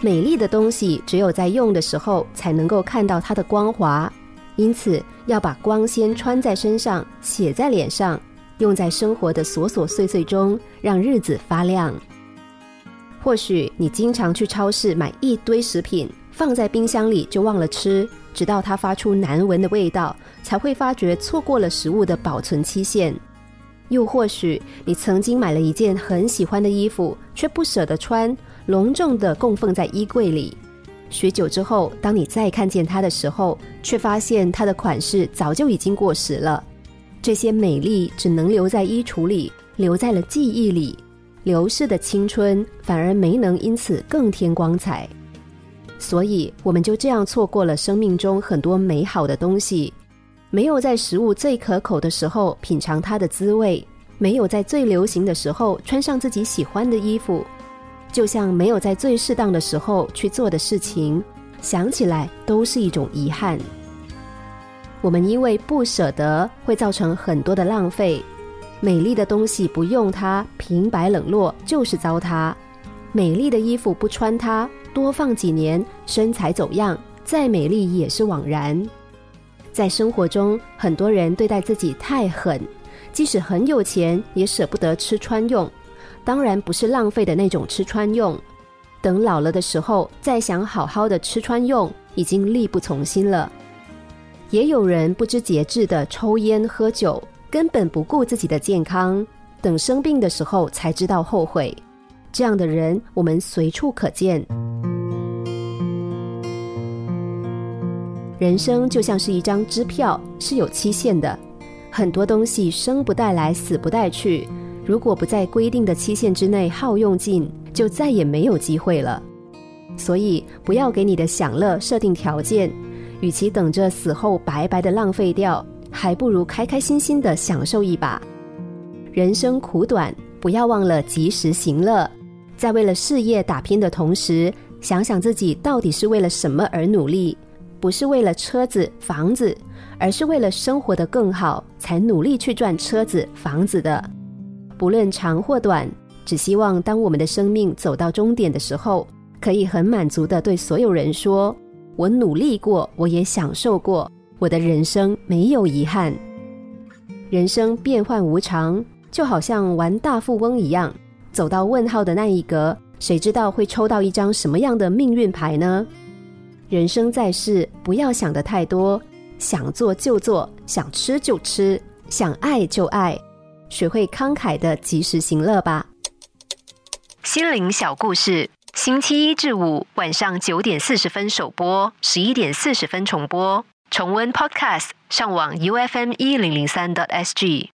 美丽的东西只有在用的时候才能够看到它的光华，因此要把光先穿在身上，写在脸上，用在生活的琐琐碎碎中，让日子发亮。或许你经常去超市买一堆食品，放在冰箱里就忘了吃，直到它发出难闻的味道，才会发觉错过了食物的保存期限。又或许你曾经买了一件很喜欢的衣服，却不舍得穿。隆重的供奉在衣柜里，许久之后，当你再看见它的时候，却发现它的款式早就已经过时了。这些美丽只能留在衣橱里，留在了记忆里。流逝的青春反而没能因此更添光彩。所以，我们就这样错过了生命中很多美好的东西，没有在食物最可口的时候品尝它的滋味，没有在最流行的时候穿上自己喜欢的衣服。就像没有在最适当的时候去做的事情，想起来都是一种遗憾。我们因为不舍得，会造成很多的浪费。美丽的东西不用它，平白冷落就是糟蹋；美丽的衣服不穿它，多放几年，身材走样，再美丽也是枉然。在生活中，很多人对待自己太狠，即使很有钱，也舍不得吃穿用。当然不是浪费的那种吃穿用，等老了的时候再想好好的吃穿用，已经力不从心了。也有人不知节制的抽烟喝酒，根本不顾自己的健康，等生病的时候才知道后悔。这样的人我们随处可见。人生就像是一张支票，是有期限的，很多东西生不带来，死不带去。如果不在规定的期限之内耗用尽，就再也没有机会了。所以，不要给你的享乐设定条件。与其等着死后白白的浪费掉，还不如开开心心的享受一把。人生苦短，不要忘了及时行乐。在为了事业打拼的同时，想想自己到底是为了什么而努力？不是为了车子、房子，而是为了生活的更好，才努力去赚车子、房子的。不论长或短，只希望当我们的生命走到终点的时候，可以很满足的对所有人说：“我努力过，我也享受过，我的人生没有遗憾。”人生变幻无常，就好像玩大富翁一样，走到问号的那一格，谁知道会抽到一张什么样的命运牌呢？人生在世，不要想的太多，想做就做，想吃就吃，想爱就爱。学会慷慨的及时行乐吧。心灵小故事，星期一至五晚上九点四十分首播，十一点四十分重播。重温 Podcast，上网 U F M 一零零三 t S G。